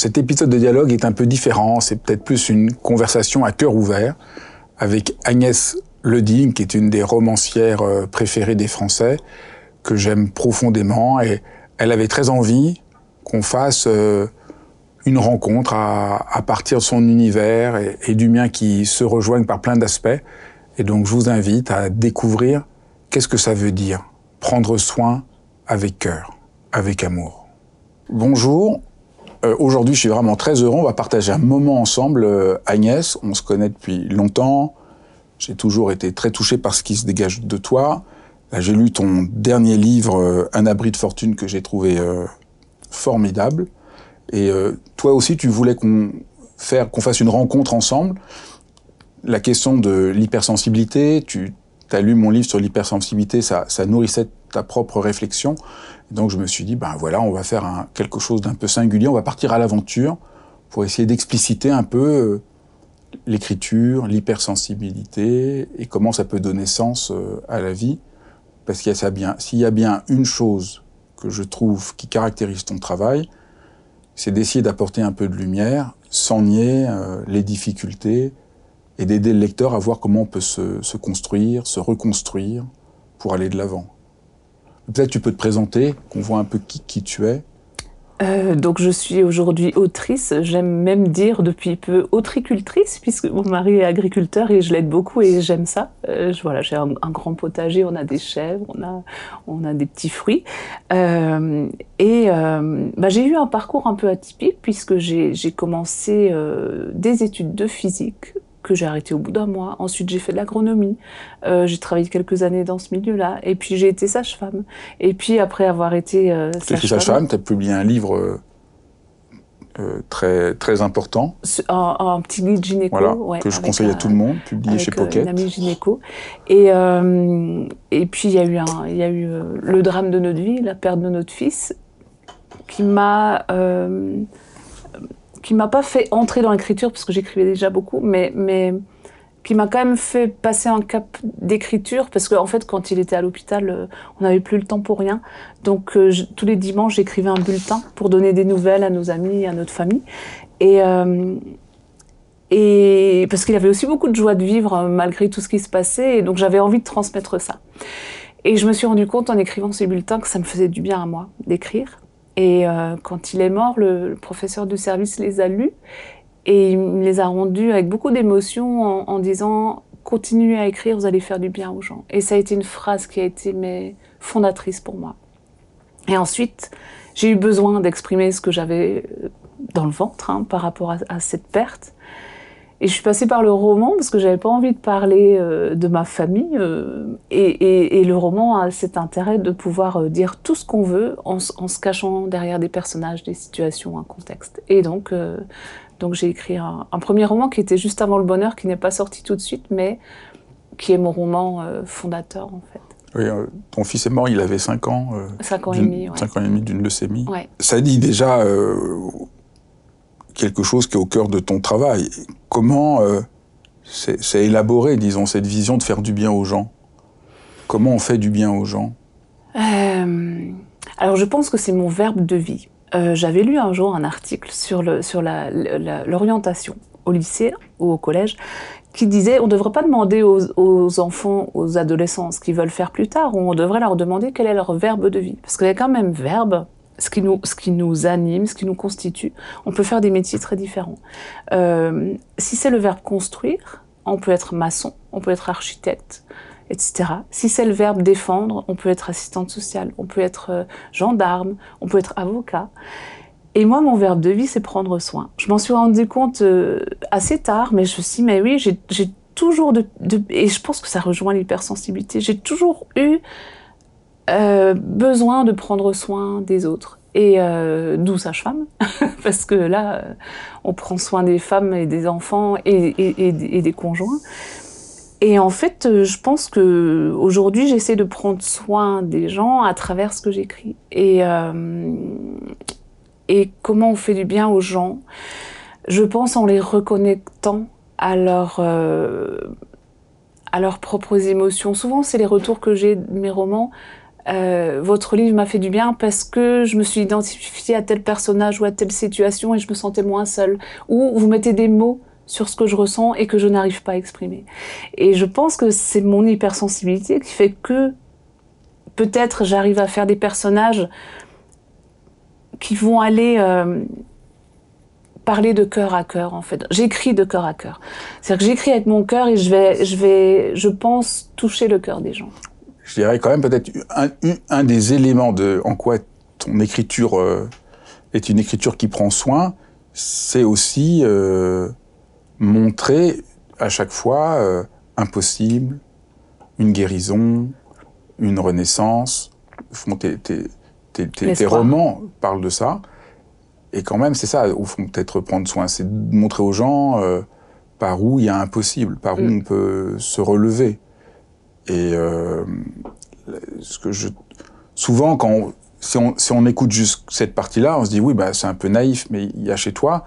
Cet épisode de dialogue est un peu différent, c'est peut-être plus une conversation à cœur ouvert avec Agnès Leding, qui est une des romancières euh, préférées des Français, que j'aime profondément, et elle avait très envie qu'on fasse euh, une rencontre à, partir de son univers et, et du mien qui se rejoignent par plein d'aspects. Et donc je vous invite à découvrir qu'est-ce que ça veut dire prendre soin avec cœur, avec amour. Bonjour, euh, aujourd'hui, je suis vraiment très heureux. On va partager un moment ensemble. Euh, Agnès, on se connaît depuis longtemps. J'ai toujours été très touché par ce qui se dégage de toi. J'ai lu ton dernier livre, euh, Un abri de fortune, que j'ai trouvé formidable. Et toi aussi, tu voulais qu'on fasse une rencontre ensemble. La question de l'hypersensibilité, tu as lu mon livre sur l'hypersensibilité, ça nourrissait ta propre réflexion. Donc je me suis dit, ben voilà, on va faire quelque chose d'un peu singulier, on va partir à l'aventure pour essayer d'expliciter un peu euh, l'écriture, l'hypersensibilité et comment ça peut donner sens euh, à la vie. Parce qu'il y a bien, s'il y a bien une chose que je trouve qui caractérise ton travail, c'est d'essayer d'apporter un peu de lumière sans nier euh, les difficultés et d'aider le lecteur à voir comment on peut se construire, se reconstruire pour aller de l'avant. Peut-être tu peux te présenter, qu'on voit un peu qui, tu es. Euh, donc je suis aujourd'hui autrice, j'aime même dire depuis peu autricultrice, puisque mon mari est agriculteur et je l'aide beaucoup et j'aime ça. Euh, voilà, j'ai un, grand potager, on a des chèvres, on a, on a des petits fruits. Euh, et bah, j'ai eu un parcours un peu atypique puisque j'ai commencé des études de physique que j'ai arrêté au bout d'un mois. Ensuite, j'ai fait de l'agronomie. Euh, j'ai travaillé quelques années dans ce milieu-là. Et puis, j'ai été sage-femme. Et puis, après avoir été euh, sage-femme... sage-femme, tu as publié un livre euh, euh, très, très important. Un, petit guide gynéco. Voilà, que je conseille à tout le monde, publié chez Pocket. une amie gynéco. Et, et puis, il y a eu, un, il y a eu le drame de notre vie, la perte de notre fils, qui m'a qui m'a pas fait entrer dans l'écriture parce que j'écrivais déjà beaucoup, mais, mais qui m'a quand même fait passer un cap d'écriture parce qu'en en fait, quand il était à l'hôpital, euh, on n'avait plus le temps pour rien. Donc, euh, tous les dimanches, j'écrivais un bulletin pour donner des nouvelles à nos amis, à notre famille. Et, euh, et parce qu'il avait aussi beaucoup de joie de vivre malgré tout ce qui se passait. Et donc, j'avais envie de transmettre ça. Et je me suis rendu compte en écrivant ces bulletins que ça me faisait du bien à moi d'écrire. Et euh, quand il est mort, le, professeur du service les a lus et il les a rendus avec beaucoup d'émotion en, disant continuez à écrire, vous allez faire du bien aux gens. Et ça a été une phrase qui a été mais, fondatrice pour moi. Et ensuite, j'ai eu besoin d'exprimer ce que j'avais dans le ventre hein, par rapport à cette perte. Et je suis passée par le roman parce que j'avais pas envie de parler euh, de ma famille. Euh, et, et, et, le roman a cet intérêt de pouvoir euh, dire tout ce qu'on veut en, en, se cachant derrière des personnages, des situations, un contexte. Et donc, donc j'ai écrit un, un, premier roman qui était juste avant le bonheur, qui n'est pas sorti tout de suite, mais qui est mon roman fondateur en fait. Oui, ton fils est mort, il avait 5 ans. 5 ans et demi, ouais. 5 ans et demi d'une leucémie. Ouais. Ça dit déjà quelque chose qui est au cœur de ton travail. Comment euh, c'est élaboré, disons, cette vision de faire du bien aux gens? Comment on fait du bien aux gens? Euh, Alors je pense que c'est mon verbe de vie. Euh, j'avais lu un jour un article sur l'orientation au lycée ou au collège qui disait on ne devrait pas demander aux, aux, enfants, aux adolescents ce qu'ils veulent faire plus tard, on devrait leur demander quel est leur verbe de vie. Parce y a quand même verbe ce qui, nous, ce qui nous anime, ce qui nous constitue. On peut faire des métiers très différents. Euh, si c'est le verbe construire, on peut être maçon, on peut être architecte, etc. Si c'est le verbe défendre, on peut être assistante sociale, on peut être euh, gendarme, on peut être avocat. Et moi, mon verbe de vie, c'est prendre soin. Je m'en suis rendu compte euh, assez tard, mais je me suis dit, mais oui, j'ai toujours de, Et je pense que ça rejoint l'hypersensibilité. J'ai toujours eu euh, besoin de prendre soin des autres. Et euh, d'où sage-femme, parce que là, euh, on prend soin des femmes et des enfants et, des conjoints. Et en fait, je pense que aujourd'hui, j'essaie de prendre soin des gens à travers ce que j'écris. Et, et comment on fait du bien aux gens Je pense en les reconnectant à leur à leurs propres émotions. Souvent, c'est les retours que j'ai de mes romans. Euh, votre livre m'a fait du bien parce que je me suis identifiée à tel personnage ou à telle situation et je me sentais moins seule. Ou vous mettez des mots sur ce que je ressens et que je n'arrive pas à exprimer. Et je pense que c'est mon hypersensibilité qui fait que peut-être j'arrive à faire des personnages qui vont aller euh, parler de cœur à cœur en fait. J'écris de cœur à cœur. C'est-à-dire que j'écris avec mon cœur et je vais, je vais, je pense toucher le cœur des gens je dirais quand même peut-être un, un, des éléments de en quoi ton écriture euh, est une écriture qui prend soin, c'est aussi euh, montrer à chaque fois euh, impossible, une guérison, une renaissance. Tes, tes, tes, tes romans parlent de ça. Et quand même, c'est ça, au fond, peut-être prendre soin, c'est montrer aux gens euh, par où il y a impossible, par où mm. on peut se relever. Et euh, souvent, quand si, on, écoute juste cette partie-là, on se dit oui, bah, c'est un peu naïf, mais il y a chez toi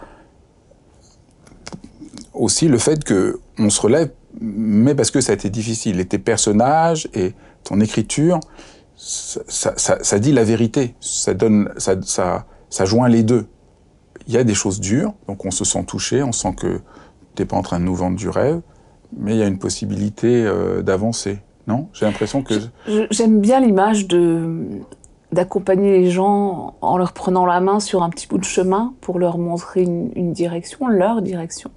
aussi le fait que on se relève, mais parce que ça a été difficile. Et tes personnages et ton écriture, ça, dit la vérité. Ça joint les deux. Il y a des choses dures, donc on se sent touché, on sent que t'es pas en train de nous vendre du rêve, mais il y a une possibilité euh, d'avancer. Non J'ai l'impression que... J'aime bien l'image de d'accompagner les gens en leur prenant la main sur un petit bout de chemin pour leur montrer une, une direction, leur direction,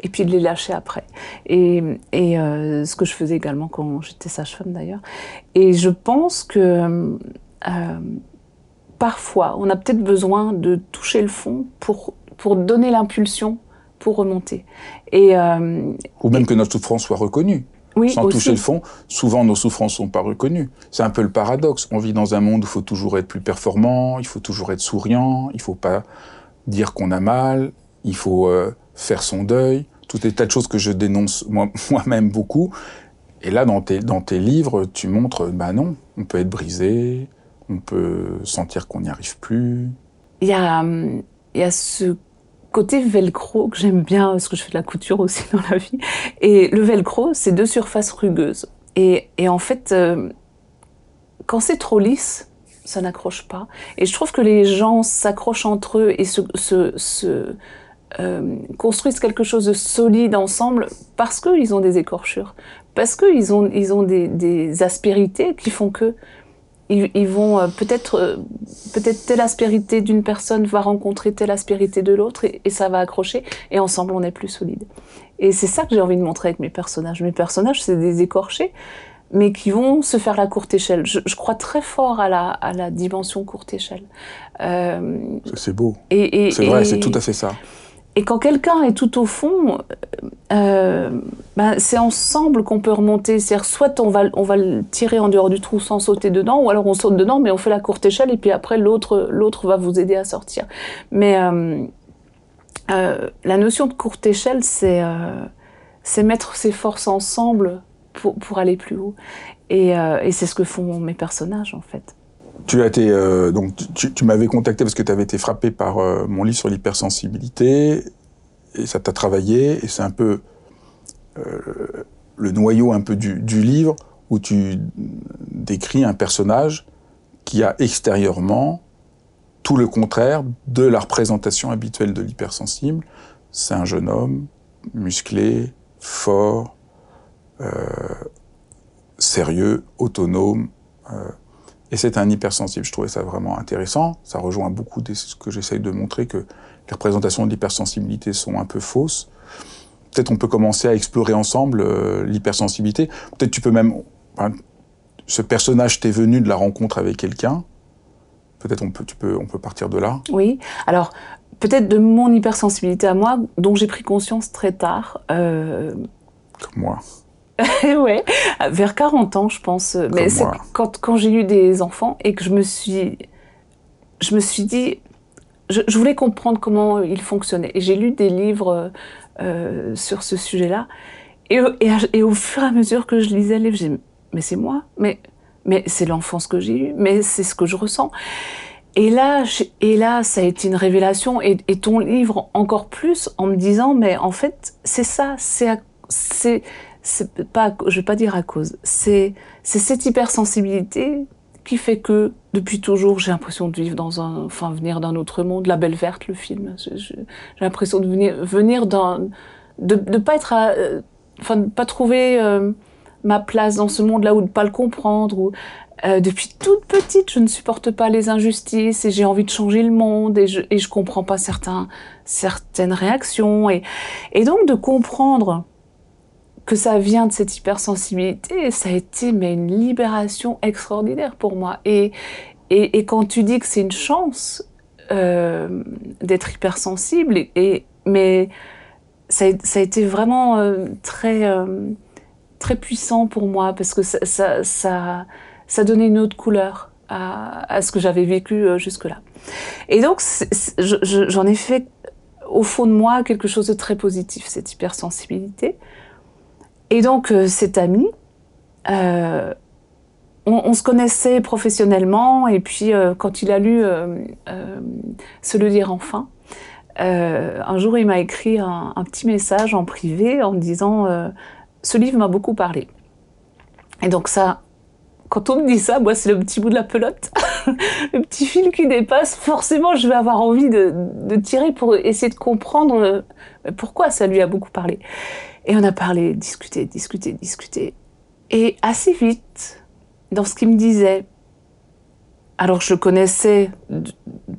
et puis de les lâcher après. Et, et euh, ce que je faisais également quand j'étais sage-femme d'ailleurs. Et je pense que euh, parfois, on a peut-être besoin de toucher le fond pour, pour donner l'impulsion pour remonter. Et, euh, Ou même que notre souffrance soit reconnue oui, sans aussi. toucher le fond, souvent nos souffrances sont pas reconnues. C'est un peu le paradoxe. On vit dans un monde où il faut toujours être plus performant, il faut toujours être souriant, il faut pas dire qu'on a mal, il faut euh, faire son deuil. Tout des tas de choses que je dénonce moi-même moi beaucoup. Et là, dans tes, dans tes livres, tu montres, bah non, on peut être brisé, on peut sentir qu'on n'y arrive plus. Il y a, il y a ce côté velcro que j'aime bien, parce que je fais de la couture aussi dans la vie. Et le velcro, c'est deux surfaces rugueuses. Et, et en fait, euh, quand c'est trop lisse, ça n'accroche pas. Et je trouve que les gens s'accrochent entre eux et se, euh, construisent quelque chose de solide ensemble parce qu'ils ont des écorchures, parce qu'ils ont, ils ont des aspérités qui font que ils, ils vont euh, peut-être euh, peut-être telle aspérité d'une personne va rencontrer telle aspérité de l'autre et, et, ça va accrocher et ensemble on est plus solide. Et c'est ça que j'ai envie de montrer avec mes personnages. Mes personnages c'est des écorchés mais qui vont se faire la courte échelle. Je, je crois très fort à la, à la dimension courte échelle. Euh, c'est beau. Et, et c'est vrai, c'est tout à fait ça. Et quand quelqu'un est tout au fond, euh, ben c'est ensemble qu'on peut remonter. C'est-à-dire, soit on va, on va le tirer en dehors du trou sans sauter dedans, ou alors on saute dedans, mais on fait la courte échelle, et puis après, l'autre, va vous aider à sortir. Mais euh, euh, la notion de courte échelle, c'est, mettre ses forces ensemble pour, pour aller plus haut. Et c'est ce que font mes personnages, en fait. Tu as été euh, donc tu, m'avais contacté parce que tu avais été frappé par euh, mon livre sur l'hypersensibilité et ça t'a travaillé et c'est un peu euh, le noyau un peu du, livre où tu décris un personnage qui a extérieurement tout le contraire de la représentation habituelle de l'hypersensible. C'est un jeune homme musclé, fort, sérieux, autonome. Et c'est un hypersensible. Je trouvais ça vraiment intéressant. Ça rejoint beaucoup de ce que j'essaye de montrer, que les représentations de l'hypersensibilité sont un peu fausses. peut-être on peut commencer à explorer ensemble euh, l'hypersensibilité. Peut-être tu peux même, ce personnage t'est venu de la rencontre avec quelqu'un. Peut-être on peut, tu peux, on peut partir de là. Oui. Alors peut-être de mon hypersensibilité à moi, dont j'ai pris conscience très tard. Euh, Comme moi. ouais, vers 40 ans, je pense. Mais c'est quand, quand j'ai eu des enfants et que je me suis, je me suis dit, je, voulais comprendre comment ils fonctionnaient. Et j'ai lu des livres euh, sur ce sujet-là. Et, et, au fur et à mesure que je lisais les livres, j'ai mais c'est moi, mais, mais c'est l'enfance que j'ai eue, mais c'est ce que je ressens. Et là, et là, ça a été une révélation, et, et, ton livre encore plus, en me disant, mais en fait, c'est ça, c'est, c'est, pas, je vais pas dire à cause, c'est, c'est cette hypersensibilité qui fait que depuis toujours j'ai l'impression de vivre dans un, enfin venir d'un autre monde. La Belle Verte, le film, j'ai l'impression de venir, venir d'un, de, de pas être, euh, enfin de pas trouver euh, ma place dans ce monde-là ou de pas le comprendre. Ou euh, depuis toute petite, je ne supporte pas les injustices et j'ai envie de changer le monde et je et je comprends pas certains certaines réactions et et donc de comprendre que ça vient de cette hypersensibilité, ça a été mais une libération extraordinaire pour moi. Et, et, et quand tu dis que c'est une chance euh, d'être hypersensible, et, mais ça, ça, a été vraiment euh, très, euh, très puissant pour moi parce que ça, ça, ça, ça donnait une autre couleur à, à ce que j'avais vécu euh, jusque-là. Et donc, j'en ai fait au fond de moi quelque chose de très positif, cette hypersensibilité. Et donc, euh, cet ami, euh, on, se connaissait professionnellement, et puis euh, quand il a lu Se le dire enfin, un jour il m'a écrit un, un, petit message en privé en me disant Ce livre m'a beaucoup parlé. Et donc, ça, quand on me dit ça, moi, c'est le petit bout de la pelote, le petit fil qui dépasse. Forcément, je vais avoir envie de, tirer pour essayer de comprendre pourquoi ça lui a beaucoup parlé. Et on a parlé, discuté, discuté, discuté. Et assez vite, dans ce qu'il me disait, alors je connaissais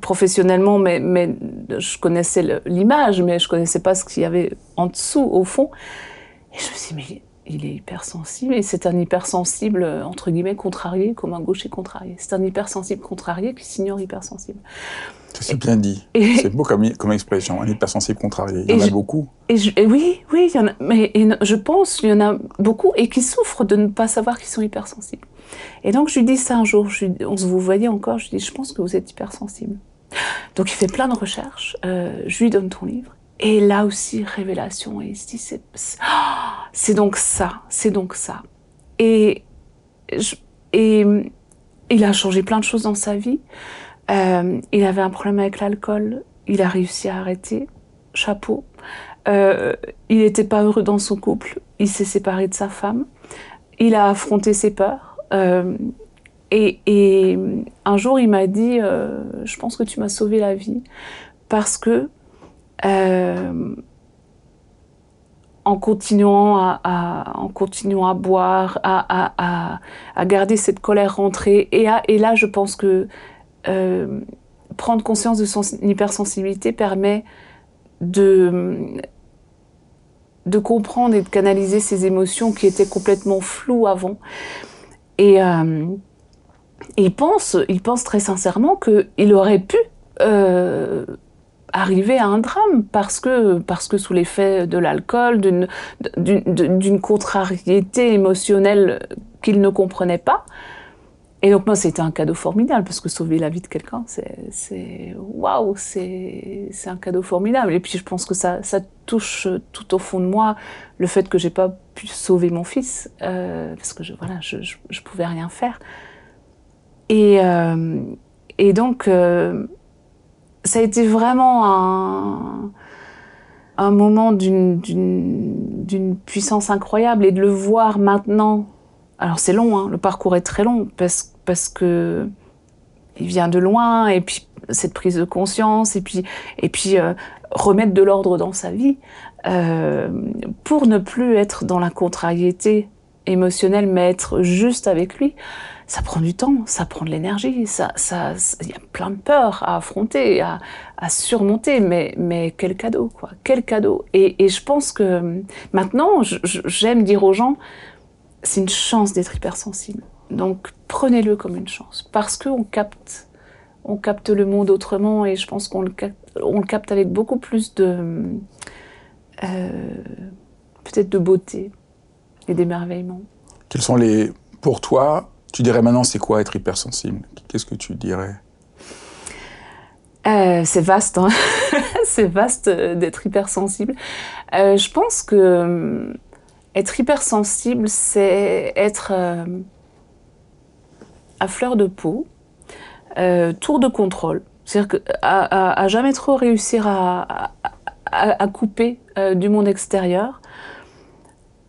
professionnellement, mais, mais je connaissais l'image, mais je connaissais pas ce qu'il y avait en dessous, au fond. Et je me suis dit, mais il est hypersensible, et c'est un hypersensible, entre guillemets, contrarié, comme un gaucher contrarié. C'est un hypersensible contrarié qui s'ignore hypersensible. C'est bien dit. C'est beau comme, comme, expression, un hypersensible contrarié. Il y en a je, beaucoup. Et, je, et oui, oui, il y en a, mais je pense qu'il y en a beaucoup et qui souffrent de ne pas savoir qu'ils sont hypersensibles. Et donc je lui dis ça un jour, je, on se vous voyait encore, je lui dis, je pense que vous êtes hypersensible. Donc il fait plein de recherches, euh, je lui donne ton livre. Et là aussi, révélation, et il se dit, c'est donc ça, c'est donc ça. Et, je, et il a changé plein de choses dans sa vie. Euh, il avait un problème avec l'alcool, il a réussi à arrêter, chapeau. Euh, il n'était pas heureux dans son couple, il s'est séparé de sa femme, il a affronté ses peurs. Euh, et, un jour, il m'a dit, je pense que tu m'as sauvé la vie, parce que euh, en continuant à, en continuant à boire, à, à, à, garder cette colère rentrée, et, et là, je pense que euh, prendre conscience de son hypersensibilité permet de, de comprendre et de canaliser ses émotions qui étaient complètement floues avant. Et euh, il, pense, il pense très sincèrement qu'il aurait pu arriver à un drame parce que, parce que sous l'effet de l'alcool, d'une contrariété émotionnelle qu'il ne comprenait pas, et donc moi, c'était un cadeau formidable parce que sauver la vie de quelqu'un, c'est waouh, c'est un cadeau formidable. Et puis je pense que ça, ça touche tout au fond de moi le fait que j'ai pas pu sauver mon fils euh, parce que je, voilà, je, je, je, pouvais rien faire. Et, euh, et donc euh, ça a été vraiment un, moment d'une puissance incroyable. Et de le voir maintenant alors c'est long, hein, le parcours est très long parce, parce que il vient de loin et puis cette prise de conscience et puis et puis euh, remettre de l'ordre dans sa vie euh, pour ne plus être dans la contrariété émotionnel, mais être juste avec lui, ça prend du temps, ça prend de l'énergie, ça, ça, il y a plein de peurs à affronter, à, à surmonter, mais, mais quel cadeau, quoi, quel cadeau. Et, et je pense que maintenant, j'aime dire aux gens, c'est une chance d'être hypersensible. Donc prenez-le comme une chance, parce qu'on capte, on capte le monde autrement, et je pense qu'on le le capte avec beaucoup plus de, euh, peut-être de beauté et d'émerveillement. Quels sont les, pour toi, tu dirais maintenant, c'est quoi être hypersensible? Qu'est-ce que tu dirais? Euh, c'est vaste, hein. c'est vaste d'être hypersensible. Euh, je pense que euh, être hypersensible, c'est être à fleur de peau, tour de contrôle. C'est-à-dire à, à, jamais trop réussir à, à couper du monde extérieur.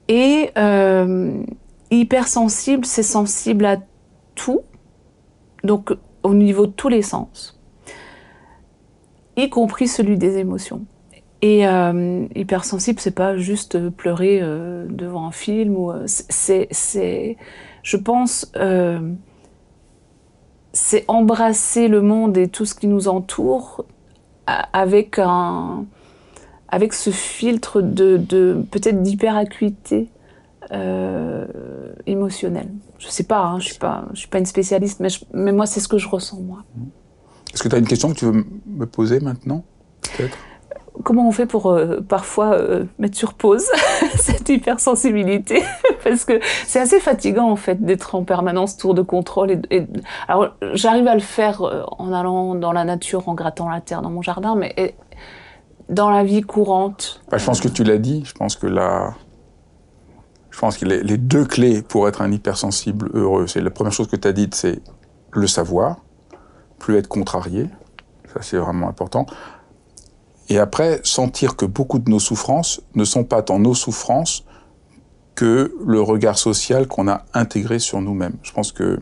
Et hypersensible, c'est sensible à tout, donc au niveau de tous les sens, y compris celui des émotions. Et euh, hypersensible, c'est pas juste pleurer euh, devant un film euh, c'est, c'est, je pense, euh, c'est embrasser le monde et tout ce qui nous entoure avec un, avec ce filtre de, de peut-être d'hyperacuité euh, émotionnel. Je sais pas, hein, je suis pas, je suis pas une spécialiste, mais, mais moi c'est ce que je ressens moi. Est-ce que tu as une question que tu veux me poser maintenant, peut-être? Comment on fait pour euh, parfois euh, mettre sur pause cette hypersensibilité? Parce que c'est assez fatigant en fait d'être en permanence tour de contrôle. Et, et... alors j'arrive à le faire euh, en allant dans la nature, en grattant la terre dans mon jardin, mais et, dans la vie courante. Bah, je pense que tu l'as dit. Je pense que là, je pense que les, deux clés pour être un hypersensible heureux, c'est la première chose que tu as dite, c'est le savoir, plus être contrarié, ça c'est vraiment important. Et après, sentir que beaucoup de nos souffrances ne sont pas tant nos souffrances que le regard social qu'on a intégré sur nous-mêmes. Je pense que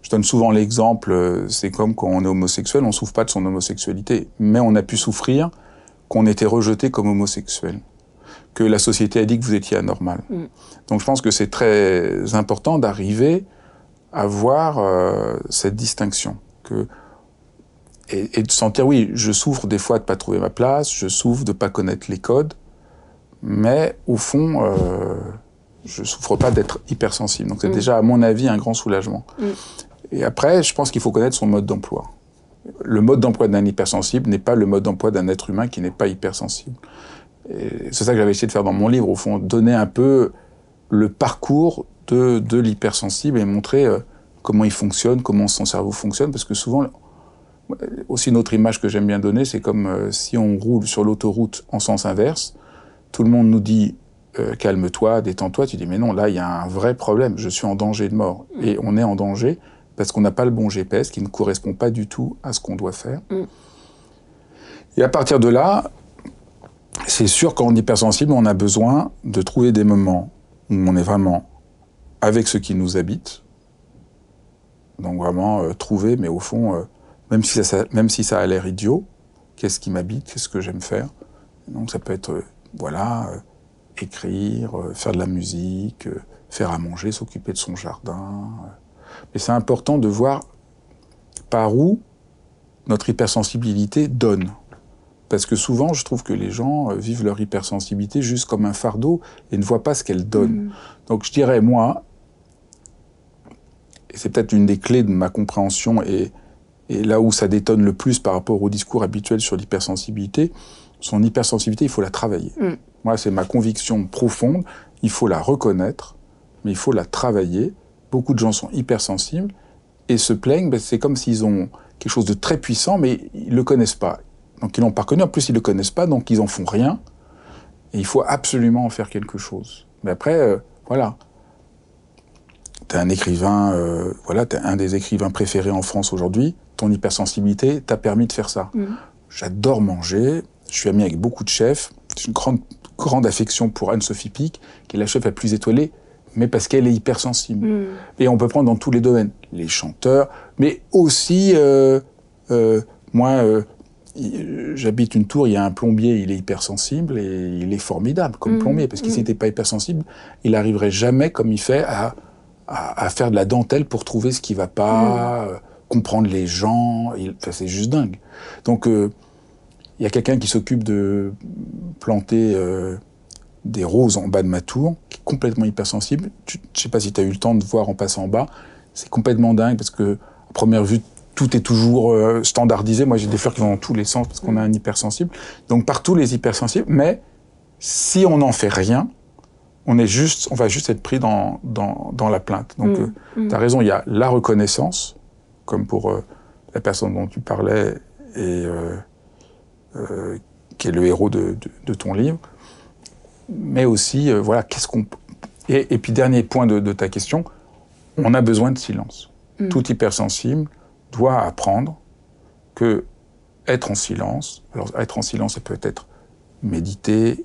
je donne souvent l'exemple, c'est comme quand on est homosexuel, on souffre pas de son homosexualité, mais on a pu souffrir qu'on était rejeté comme homosexuel que la société a dit que vous étiez anormal. Mm. Donc je pense que c'est très important d'arriver à voir euh, cette distinction. Que, et, et, de sentir, oui, je souffre des fois de pas trouver ma place, je souffre de pas connaître les codes, mais au fond, euh, je souffre pas d'être hypersensible. Donc c'est mm. déjà, à mon avis, un grand soulagement. Mm. Et après, je pense qu'il faut connaître son mode d'emploi. Le mode d'emploi d'un hypersensible n'est pas le mode d'emploi d'un être humain qui n'est pas hypersensible. C'est ça que j'avais essayé de faire dans mon livre, au fond, donner un peu le parcours de, de l'hypersensible et montrer euh, comment il fonctionne, comment son cerveau fonctionne, parce que souvent, aussi une autre image que j'aime bien donner, c'est comme euh, si on roule sur l'autoroute en sens inverse, tout le monde nous dit euh, calme-toi, détends-toi, tu dis mais non, là il y a un vrai problème, je suis en danger de mort. Mm. Et on est en danger parce qu'on n'a pas le bon GPS qui ne correspond pas du tout à ce qu'on doit faire. Mm. Et à partir de là, c'est sûr qu'en hypersensible, on a besoin de trouver des moments où on est vraiment avec ce qui nous habite. Donc vraiment euh, trouver, mais au fond, euh, même, si ça, a l'air idiot, qu'est-ce qui m'habite, qu'est-ce que j'aime faire. Donc ça peut être, euh, voilà, écrire, faire de la musique, faire à manger, s'occuper de son jardin. Mais c'est important de voir par où notre hypersensibilité donne. Parce que souvent, je trouve que les gens euh, vivent leur hypersensibilité juste comme un fardeau et ne voient pas ce qu'elle donne. Mmh. Donc je dirais, moi, et c'est peut-être une des clés de ma compréhension et, et, là où ça détonne le plus par rapport au discours habituel sur l'hypersensibilité, son hypersensibilité, il faut la travailler. Mmh. Moi, c'est ma conviction profonde, il faut la reconnaître, mais il faut la travailler. Beaucoup de gens sont hypersensibles et se plaignent, ben, c'est comme s'ils ont quelque chose de très puissant, mais ils ne le connaissent pas. Donc ils l'ont pas reconnu. En plus, ils le connaissent pas, donc ils en font rien. Et il faut absolument en faire quelque chose. Mais après, euh, voilà. T'es un écrivain, euh, voilà, t'es un des écrivains préférés en France aujourd'hui. Ton hypersensibilité t'a permis de faire ça. Mmh. J'adore manger. Je suis ami avec beaucoup de chefs. J'ai une grande, grande affection pour Anne-Sophie Pic, qui est la chef la plus étoilée, mais parce qu'elle est hypersensible. Mmh. Et on peut prendre dans tous les domaines. Les chanteurs, mais aussi, euh, euh moi, euh, j'habite une tour, il y a un plombier, il est hypersensible et il est formidable comme Mm. plombier, parce qu'il Mm. n'était pas hypersensible, il arriverait jamais comme il fait à, à, à faire de la dentelle pour trouver ce qui va pas, euh, comprendre les gens. Enfin, c'est juste dingue. Donc, euh, il y a quelqu'un qui s'occupe de planter euh, des roses en bas de ma tour, qui est complètement hypersensible. Je sais pas si tu as eu le temps de voir en passant en bas. C'est complètement dingue parce que, à première vue, tout est toujours euh, standardisé. Moi, j'ai des fleurs qui vont dans tous les sens parce qu'on a un hypersensible. Donc, partout les hypersensibles. Mais si on n'en fait rien, on est juste, on va juste être pris dans, dans, dans la plainte. Donc, Mm. euh, tu as raison, il y a la reconnaissance, comme pour euh, la personne dont tu parlais et qui est le héros de, de, de ton livre. Mais aussi, voilà, qu'est-ce qu'on. Et, et puis, dernier point de, de ta question, on a besoin de silence. Mm. Tout hypersensible doit apprendre que être en silence, alors être en silence, ça peut être méditer,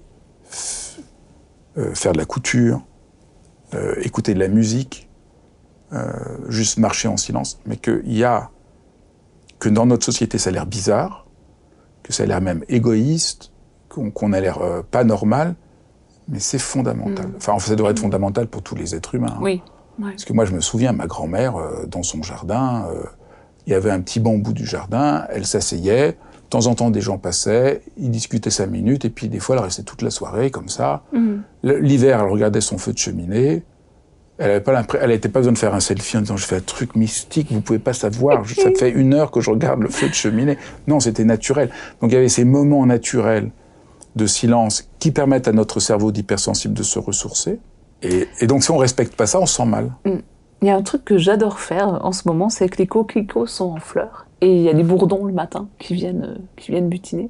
euh, faire de la couture, euh, écouter de la musique, euh, juste marcher en silence, mais qu'il y a que dans notre société ça a l'air bizarre, que ça a l'air même égoïste, qu'on qu'on a l'air euh, pas normal, mais c'est fondamental. Mm. Enfin, ça devrait être fondamental pour tous les êtres humains. hein. Oui. Ouais. Parce que moi, je me souviens, ma grand-mère, euh, dans son jardin, il y avait un petit banc au bout du jardin, elle s'asseyait, de temps en temps, des gens passaient, ils discutaient cinq minutes, et puis des fois, elle restait toute la soirée, comme ça. Mhm. L'hiver, elle regardait son feu de cheminée. Elle n'avait pas pas besoin de faire un selfie en disant je fais un truc mystique, vous pouvez pas savoir, ça fait une heure que je regarde le feu de cheminée. Non, c'était naturel. Donc il y avait ces moments naturels de silence qui permettent à notre cerveau d'hypersensible de se ressourcer. Et, et donc si on respecte pas ça, on se sent mal. Il y a un truc que j'adore faire en ce moment, c'est que les coquelicots sont en fleurs. Et il y a des bourdons le matin qui viennent, euh, qui viennent butiner.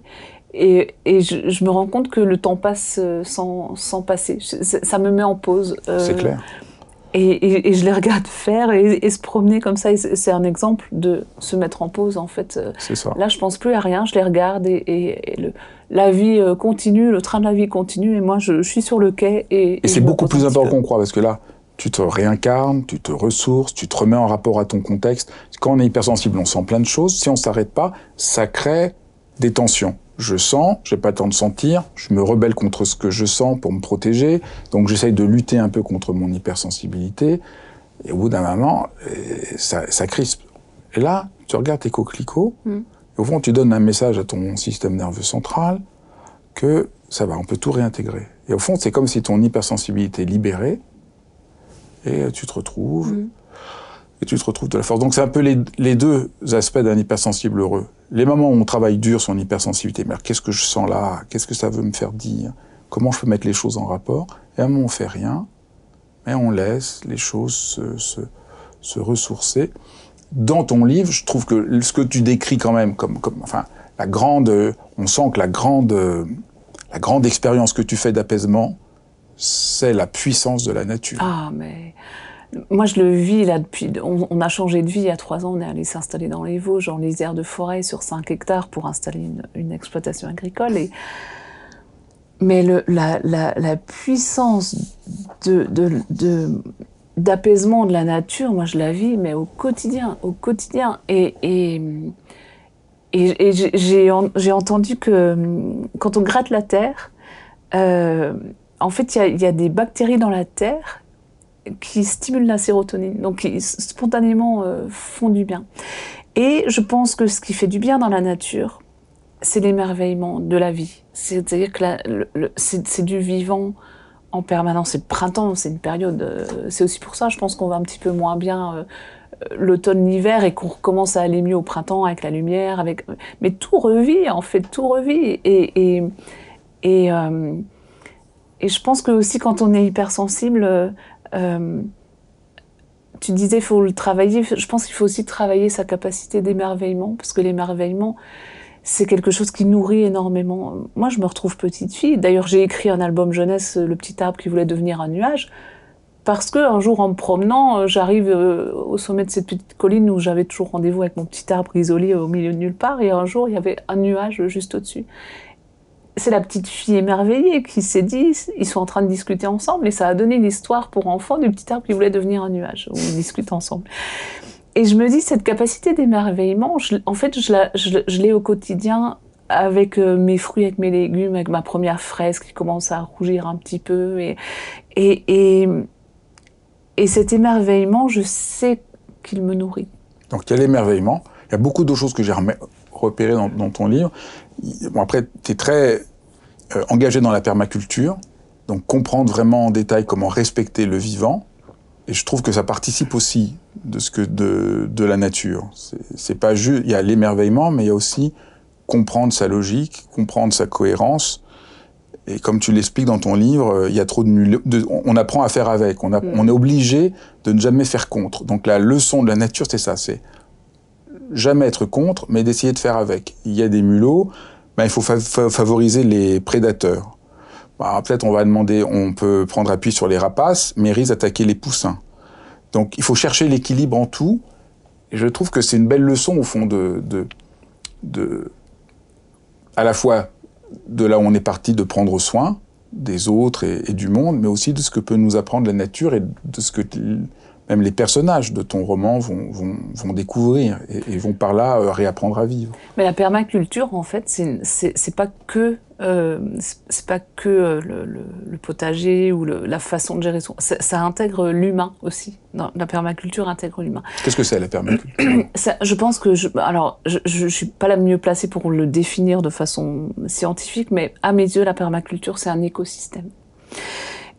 Et, et je, je me rends compte que le temps passe euh, sans, sans passer. Ça me met en pause. euh, C'est clair. Et, et- et je les regarde faire et, et se promener comme ça. C'est un exemple de se mettre en pause, en fait. C'est ça. Là, je pense plus à rien, je les regarde et, le, la vie continue, le train de la vie continue. Et moi, je, je suis sur le quai. Et, Et c'est beaucoup plus important qu'on croit, parce que là, tu te réincarnes, tu te ressources, tu te remets en rapport à ton contexte. Quand on est hypersensible, on sent plein de choses. Si on s'arrête pas, ça crée des tensions. Je sens, j'ai pas le temps de sentir, je me rebelle contre ce que je sens pour me protéger, donc j'essaye de lutter un peu contre mon hypersensibilité, et au bout d'un moment, euh, ça, ça crispe. Et là, tu regardes tes coquelicots, Mm. et au fond, tu donnes un message à ton système nerveux central que ça va, on peut tout réintégrer. Et au fond, c'est comme si ton hypersensibilité est libérée, et tu te retrouves, Mm. et tu te retrouves de la force. Donc c'est un peu les, les deux aspects d'un hypersensible heureux. Les moments où on travaille dur son hypersensibilité, mais alors, qu'est-ce que je sens là? Qu'est-ce que ça veut me faire dire? Comment je peux mettre les choses en rapport? Et à un moment, on fait rien, mais on laisse les choses se, se, se ressourcer. Dans ton livre, je trouve que ce que tu décris quand même comme, comme enfin, la grande, on sent que la grande, la grande expérience que tu fais d'apaisement, c'est la puissance de la nature. Ah, mais moi, je le vis là depuis. On, a changé de vie il y a trois ans. On est allé s'installer dans les Vosges, en lisière de forêt, sur 5 hectares pour installer une, une exploitation agricole. Et... Mais le, la, la, la puissance de, de, de- d'apaisement de la nature, moi, je la vis, mais au quotidien, au quotidien. Et, et, et, j'ai entendu que hum, quand on gratte la terre, euh, en fait, il y a- des bactéries dans la terre qui stimulent la sérotonine, donc qui spontanément euh, font du bien. Et je pense que ce qui fait du bien dans la nature, c'est l'émerveillement de la vie. C'est-à-dire que c'est du vivant en permanence. C'est le printemps, c'est une période. euh, c'est aussi pour ça, je pense qu'on va un petit peu moins bien euh, l'automne, l'hiver et qu'on recommence à aller mieux au printemps avec la lumière. Avec... Mais tout revit, en fait, tout revit. Et, et, et je pense que aussi quand on est hypersensible, euh, euh, tu disais faut le travailler. Je pense qu'il faut aussi travailler sa capacité d'émerveillement parce que l'émerveillement c'est quelque chose qui nourrit énormément. Moi, je me retrouve petite fille. D'ailleurs, j'ai écrit un album jeunesse, Le petit arbre qui voulait devenir un nuage, parce que un jour, en me promenant, euh, j'arrive euh, au sommet de cette petite colline où j'avais toujours rendez-vous avec mon petit arbre isolé au milieu de nulle part, et un jour, il y avait un nuage juste au-dessus. C'est la petite fille émerveillée qui s'est dit, ils sont en train de discuter ensemble, et ça a donné l'histoire pour enfants du petit arbre qui voulait devenir un nuage, où ils ensemble. Et je me dis, cette capacité d'émerveillement, en fait, je la- je- je l'ai au quotidien avec mes fruits, avec mes légumes, avec ma première fraise qui commence à rougir un petit peu. Et, et, et, et cet émerveillement, je sais qu'il me nourrit. Donc il y a l'émerveillement. Il y a beaucoup d'autres choses que j'ai repérées dans, dans, ton livre. Bon, après, tu es très engagé dans la permaculture. Donc comprendre vraiment en détail comment respecter le vivant. Et je trouve que ça participe aussi de ce que de, de la nature. C'est pas juste, il y a l'émerveillement, mais il y a aussi comprendre sa logique, comprendre sa cohérence. Et comme tu l'expliques dans ton livre, il y a trop de, de, on apprend à faire avec. On, a, mm. on est obligé de ne jamais faire contre. Donc la leçon de la nature, c'est ça, c'est jamais être contre, mais d'essayer de faire avec. Il y a des mulots, ben, il faut fa favoriser les prédateurs. Bah, peut-être on va demander, on peut prendre appui sur les rapaces, mais risque d'attaquer les poussins. Donc il faut chercher l'équilibre en tout. Et je trouve que c'est une belle leçon au fond de, de, de, à la fois de là où on est parti de prendre soin des autres et, et, du monde, mais aussi de ce que peut nous apprendre la nature et de ce que même les personnages de ton roman vont, vont, vont découvrir et, et, vont par là euh, réapprendre à vivre. Mais la permaculture, en fait, c'est pas que euh, c'est pas que euh, le, le, le, potager ou le, la façon de gérer son. Ça, ça intègre l'humain aussi. Non, la permaculture intègre l'humain. Qu'est-ce que c'est la permaculture? Ça, Je pense que je, alors je, je, suis pas la mieux placée pour le définir de façon scientifique, mais à mes yeux, la permaculture c'est un écosystème.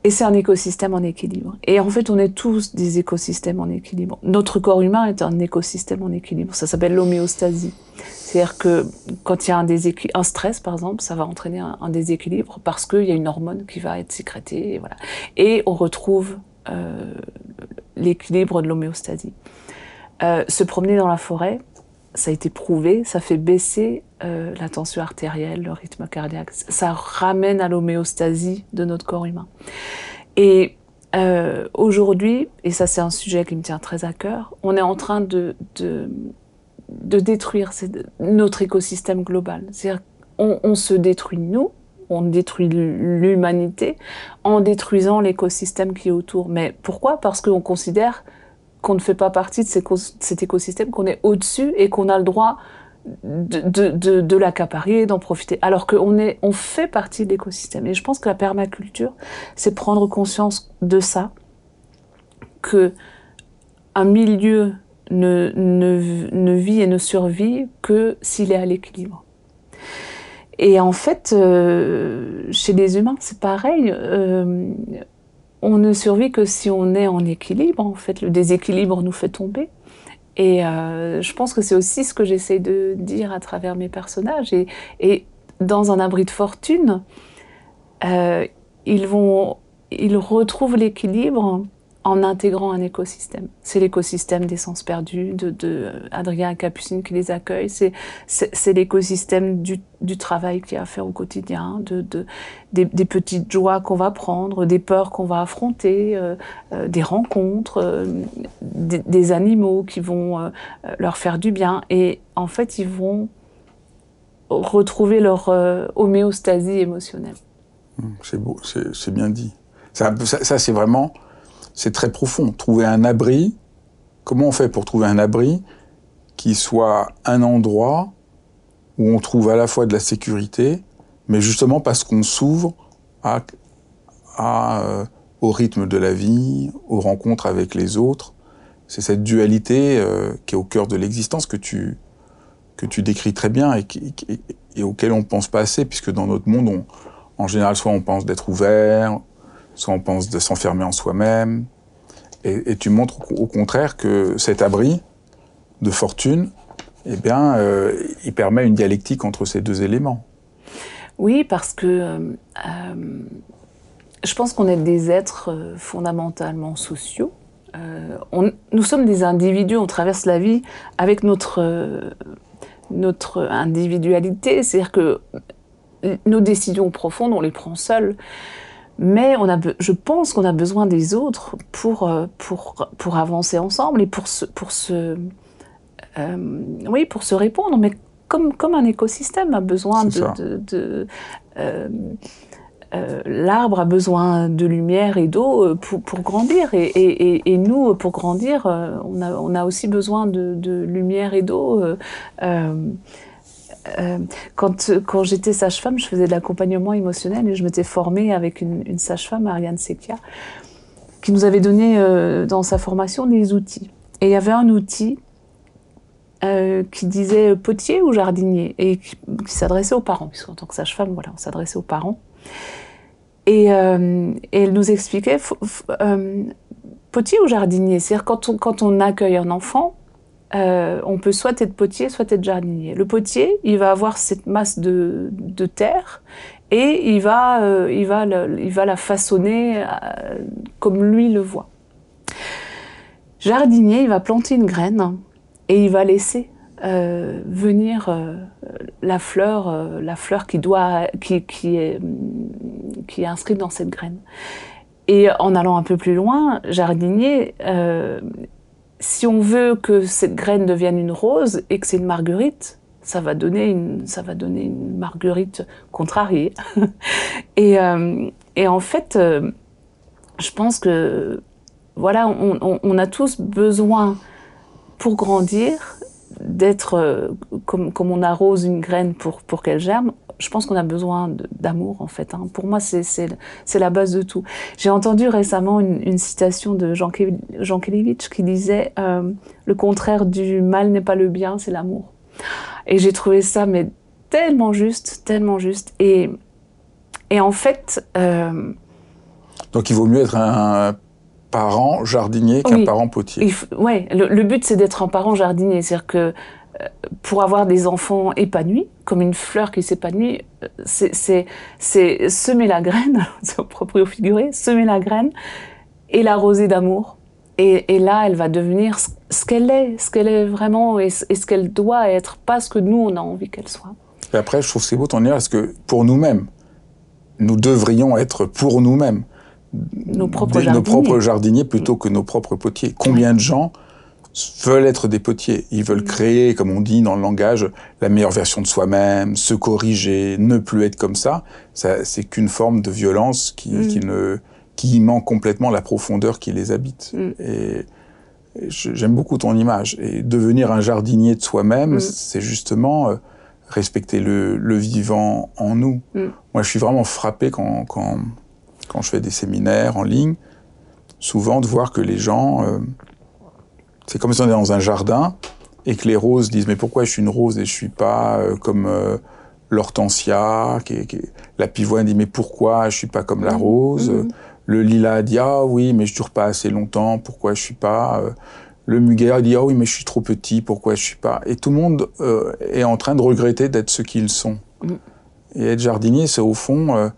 Et c'est un écosystème en équilibre. Et en fait, on est tous des écosystèmes en équilibre. Notre corps humain est un écosystème en équilibre. Ça s'appelle l'homéostasie. C'est-à-dire que quand il y a un, un, stress, par exemple, ça va entraîner un, déséquilibre parce qu'il y a une hormone qui va être sécrétée. Et, voilà. et on retrouve euh, l'équilibre de l'homéostasie. Euh, se promener dans la forêt, ça a été prouvé, ça fait baisser euh, la tension artérielle, le rythme cardiaque. Ça ramène à l'homéostasie de notre corps humain. Et euh, aujourd'hui, et ça c'est un sujet qui me tient très à cœur, on est en train de, de, de détruire notre écosystème global. C'est-à-dire on, on se détruit nous, on détruit l'humanité en détruisant l'écosystème qui est autour. Mais pourquoi? Parce qu'on considère qu'on ne fait pas partie de cet écosystème, qu'on est au-dessus et qu'on a le droit de, de, de, l'accaparer, d'en profiter. Alors qu'on est, on fait partie de l'écosystème. Et je pense que la permaculture, c'est prendre conscience de ça, que un milieu ne, ne, ne vit et ne survit que s'il est à l'équilibre. Et en fait, euh, chez les humains, c'est pareil. Euh, on ne survit que si on est en équilibre. En fait, le déséquilibre nous fait tomber. Et euh, je pense que c'est aussi ce que j'essaie de dire à travers mes personnages. Et, et dans un abri de fortune, euh, ils vont, ils retrouvent l'équilibre en intégrant un écosystème. C'est l'écosystème des sens perdus de, de Adrien Capucine qui les accueille. C'est l'écosystème du, travail qu'il y a à faire au quotidien, de, de des, petites joies qu'on va prendre, des peurs qu'on va affronter, euh, euh, des rencontres, euh, des, animaux qui vont euh, leur faire du bien. Et en fait, ils vont retrouver leur euh, homéostasie émotionnelle. Mmh, c'est beau, c'est bien dit. Ça c'est vraiment c'est très profond. Trouver un abri, comment on fait pour trouver un abri qui soit un endroit où on trouve à la fois de la sécurité, mais justement parce qu'on s'ouvre euh, au rythme de la vie, aux rencontres avec les autres. C'est cette dualité euh, qui est au cœur de l'existence que tu, que tu décris très bien et, auquel on ne pense pas assez, puisque dans notre monde, on, en général, soit on pense d'être ouvert, soit on pense de s'enfermer en soi-même. Et, tu montres au contraire que cet abri de fortune, eh bien, euh, il permet une dialectique entre ces deux éléments. Oui, parce que euh, euh, je pense qu'on est des êtres fondamentalement sociaux. Nous sommes des individus, on traverse la vie avec notre, notre individualité, c'est-à-dire que nos décisions profondes, on les prend seuls. Mais on a, je pense qu'on a besoin des autres pour, euh, pour, pour avancer ensemble et pour se, pour se, euh, oui, pour se répondre. Mais comme, comme un écosystème a besoin de, de, de euh, euh, l'arbre a besoin de lumière et d'eau pour, pour, grandir. Et, et, et, nous, pour grandir, on a, on a aussi besoin de, de lumière et d'eau. Euh, quand, j'étais sage-femme, je faisais de l'accompagnement émotionnel et je m'étais formée avec une, sage-femme, Ariane Sekia, qui nous avait donné euh, dans sa formation des outils. Et il y avait un outil euh, qui disait potier ou jardinier et qui, s'adressait aux parents, puisqu'en tant que sage-femme, voilà, on s'adressait aux parents. Et, elle nous expliquait potier ou jardinier, c'est-à-dire quand on accueille un enfant, euh, on peut soit être potier, soit être jardinier. Le potier, il va avoir cette masse de, terre et il va, euh, il, va il va la façonner euh, comme lui le voit. Jardinier, il va planter une graine et il va laisser venir la fleur, la fleur qui doit, qui, qui, est, qui est inscrite dans cette graine. Et en allant un peu plus loin, jardinier, si on veut que cette graine devienne une rose et que c'est une marguerite, ça va donner une, ça va donner une marguerite contrariée. et, euh, et, en fait, euh, je pense que voilà, on, a tous besoin pour grandir d'être euh, comme, comme on arrose une graine pour, pour qu'elle germe je pense qu'on a besoin d'amour en fait. Hein. Pour moi, c'est la base de tout. J'ai entendu récemment une, une, citation de Jean, Jean Kelevitch qui disait euh, le contraire du mal n'est pas le bien, c'est l'amour. Et j'ai trouvé ça mais tellement juste, tellement juste. Et, et en fait. Euh, Donc il vaut mieux être un parent jardinier qu'un oui, parent potier. Oui, le, le, but c'est d'être un parent jardinier, c'est-à-dire que pour avoir des enfants épanouis, comme une fleur qui s'épanouit, c'est semer la graine, c'est au propre au figuré, semer la graine et l'arroser d'amour. Et, et, là, elle va devenir ce qu'elle est, ce qu'elle est vraiment et, ce qu'elle doit être, pas ce que nous, on a envie qu'elle soit. Et après, je trouve c'est beau ton dire, parce que pour nous-mêmes, nous devrions être pour nous-mêmes nos propres, nos propres jardiniers plutôt que nos propres potiers. Combien de gens veulent être des potiers. Ils veulent créer, comme on dit dans le langage, la meilleure version de soi-même, se corriger, ne plus être comme ça. ça c'est qu'une forme de violence qui, mm. qui, ne, qui complètement la profondeur qui les habite. Mm. Et, et j'aime beaucoup ton image. Et devenir un jardinier de soi-même, mm. c'est justement euh, respecter le, le, vivant en nous. Moi, je suis vraiment frappé quand, quand, quand je fais des séminaires en ligne, souvent de voir que les gens... Euh, c'est comme si on était dans un jardin et que les roses disent mais pourquoi je suis une rose et je suis pas euh, comme euh, l'hortensia qui, qui, la pivoine dit mais pourquoi je suis pas comme la mmh. rose? Mmh. le lilas dit ah oui mais je dure pas assez longtemps pourquoi je suis pas euh, le muguet dit ah oui mais je suis trop petit pourquoi je suis pas? Et tout le monde euh, est en train de regretter d'être ce qu'ils sont mmh. et être jardinier c'est au fond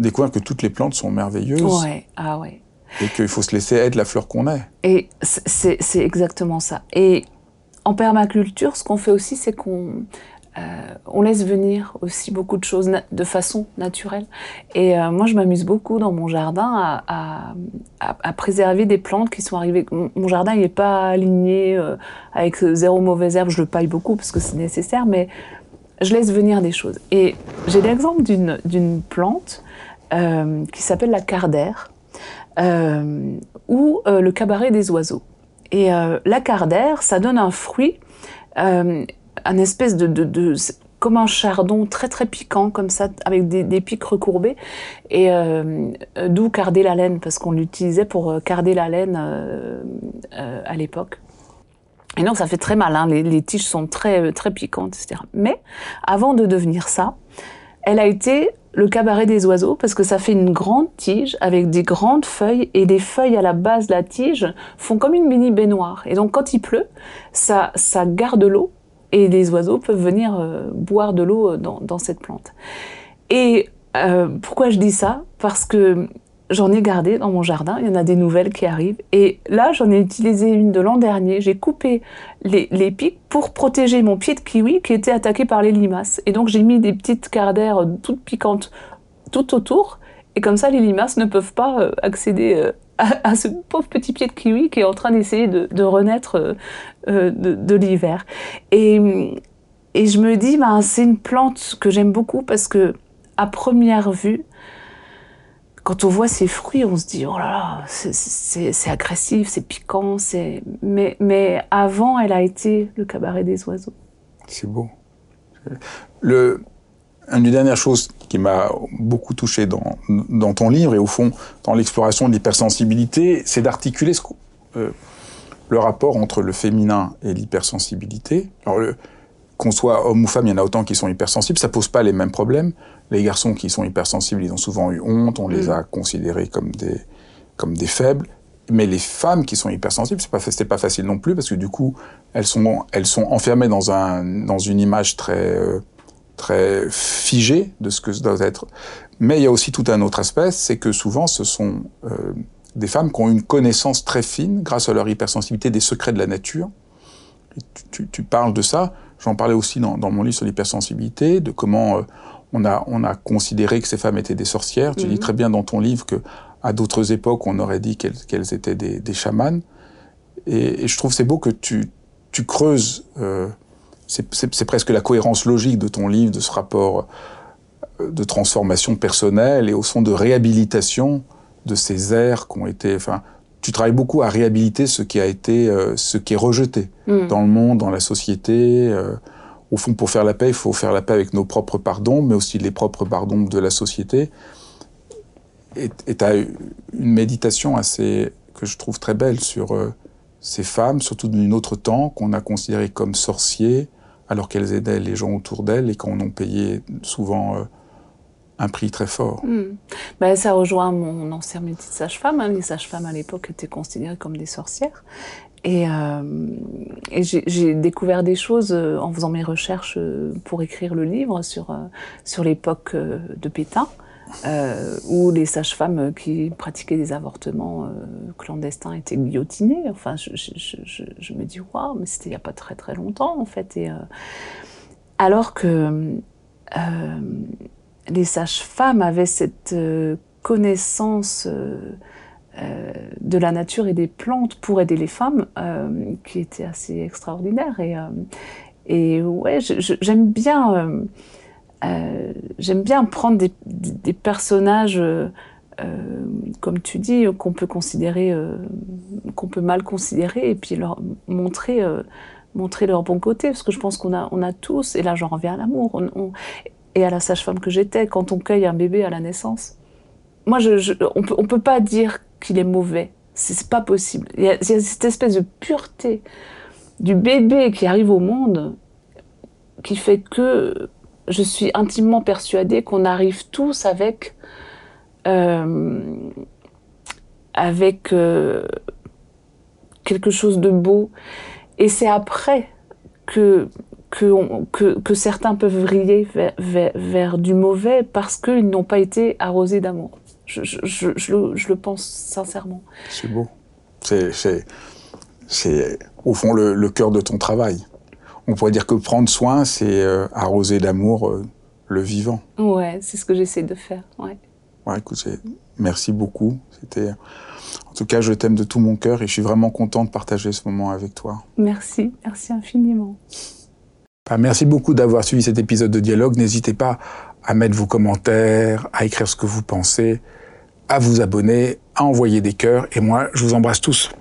découvrir que toutes les plantes sont merveilleuses ouais ah ouais et qu'il faut se laisser être la fleur qu'on est. Et c'est exactement ça. Et en permaculture, ce qu'on fait aussi, c'est qu'on euh, laisse venir aussi beaucoup de choses de façon naturelle. Et euh, moi, je m'amuse beaucoup dans mon jardin à, préserver des plantes qui sont arrivées. Mon jardin, il n'est pas aligné euh, avec zéro mauvaise herbe. Je le paille beaucoup parce que c'est nécessaire, mais je laisse venir des choses. Et j'ai l'exemple d'une plante qui s'appelle la cardère ou euh, le cabaret des oiseaux. Et euh, la cardère, ça donne un fruit, un espèce de, comme un chardon très très piquant comme ça avec des, des pics recourbés. Et euh, d'où carder la laine parce qu'on l'utilisait pour carder la laine euh, euh, à l'époque. Et donc ça fait très mal hein, les, les, tiges sont très très piquantes etc mais avant de devenir ça elle a été le cabaret des oiseaux parce que ça fait une grande tige avec des grandes feuilles et les feuilles à la base de la tige font comme une mini baignoire. Et donc quand il pleut, ça, ça garde l'eau et les oiseaux peuvent venir euh, boire de l'eau dans, dans, cette plante. Et euh, pourquoi je dis ça? Parce que j'en ai gardé dans mon jardin, il y en a des nouvelles qui arrivent. Et là, j'en ai utilisé une de l'an dernier. J'ai coupé les, pics pour protéger mon pied de kiwi qui était attaqué par les limaces. Et donc, j'ai mis des petites cardères toutes piquantes tout autour. Et comme ça, les limaces ne peuvent pas euh, accéder euh, à, ce pauvre petit pied de kiwi qui est en train d'essayer de, renaître euh, euh de, de l'hiver. Et, et je me dis, ben, c'est une plante que j'aime beaucoup parce que, à première vue, quand on voit ces fruits, on se dit oh là là, c'est agressif, c'est piquant, c'est mais mais avant, elle a été le cabaret des oiseaux. C'est beau. Le, une des dernières choses qui m'a beaucoup touché dans, dans ton livre et au fond dans l'exploration de l'hypersensibilité, c'est d'articuler ce, euh, le rapport entre le féminin et l'hypersensibilité. Alors, qu'on soit homme ou femme, il y en a autant qui sont hypersensibles, ça pose pas les mêmes problèmes. Les garçons qui sont hypersensibles, ils ont souvent eu honte, on les mm. a considérés comme des, comme des faibles. Mais les femmes qui sont hypersensibles, c'est pas, pas facile non plus parce que du coup, elles sont, elles sont enfermées dans un, dans une image très, euh, très figée de ce que ça doit être. Mais il y a aussi tout un autre aspect, c'est que souvent, ce sont euh, des femmes qui ont une connaissance très fine, grâce à leur hypersensibilité, des secrets de la nature. Tu, tu, parles de ça. J'en parlais aussi dans, dans, mon livre sur l'hypersensibilité, de comment euh, on, a, on a considéré que ces femmes étaient des sorcières. Tu dis mhm. très bien dans ton livre que à d'autres époques, on aurait dit qu'elles étaient des, des chamanes. Et, et, je trouve c'est beau que tu, tu creuses. Euh, c'est presque la cohérence logique de ton livre, de ce rapport euh, de transformation personnelle et au fond de réhabilitation de ces airs qui ont été. Enfin, tu travailles beaucoup à réhabiliter ce qui a été, euh, ce qui est rejeté mm. dans le monde, dans la société. Euh, au fond, pour faire la paix, il faut faire la paix avec nos propres pardons, mais aussi les propres pardons de la société. Et tu as une méditation assez que je trouve très belle sur euh, ces femmes, surtout d'un autre temps, qu'on a considérées comme sorciers, alors qu'elles aidaient les gens autour d'elles et qu'on ont payé souvent un prix très fort. Hmm. Ben, ça rejoint mon ancien métier de sage-femme. Hein. Les sages-femmes à l'époque étaient considérées comme des sorcières. Et, euh, j'ai découvert des choses euh, en faisant mes recherches euh, pour écrire le livre sur, sur l'époque de Pétain, où les sages-femmes qui pratiquaient des avortements clandestins étaient guillotinées. Enfin, je me dis, waouh, mais c'était il n'y a pas très très longtemps en fait. Et, alors que les sages-femmes avaient cette euh, connaissance euh, euh, de la nature et des plantes pour aider les femmes qui était assez extraordinaire. Et, ouais, j'aime bien, j'aime bien prendre des, personnages. comme tu dis, qu'on peut considérer, qu'on peut mal considérer, et puis leur montrer, leur bon côté, parce que je pense qu'on a, on a tous, et là j'en reviens à l'amour, et à la sage-femme que j'étais quand on cueille un bébé à la naissance. Moi, on peut, ne peut pas dire qu'il est mauvais. C'est pas possible. Il y, a, cette espèce de pureté du bébé qui arrive au monde qui fait que je suis intimement persuadée qu'on arrive tous avec euh, avec euh, quelque chose de beau. Et c'est après que que, que, que, certains peuvent vriller vers, vers, du mauvais parce qu'ils n'ont pas été arrosés d'amour. Je, je, je, je, le, je, le, pense sincèrement. C'est beau. C'est au fond le, le, cœur de ton travail. On pourrait dire que prendre soin, c'est euh, arroser d'amour euh, le vivant. Ouais, c'est ce que j'essaie de faire. Ouais. Ouais, écoute, merci beaucoup. C'était, en tout cas, je t'aime de tout mon cœur et je suis vraiment content de partager ce moment avec toi. Merci, merci infiniment. Bah, merci beaucoup d'avoir suivi cet épisode de dialogue. N'hésitez pas à mettre vos commentaires, à écrire ce que vous pensez, à vous abonner, à envoyer des cœurs. Et moi, je vous embrasse tous.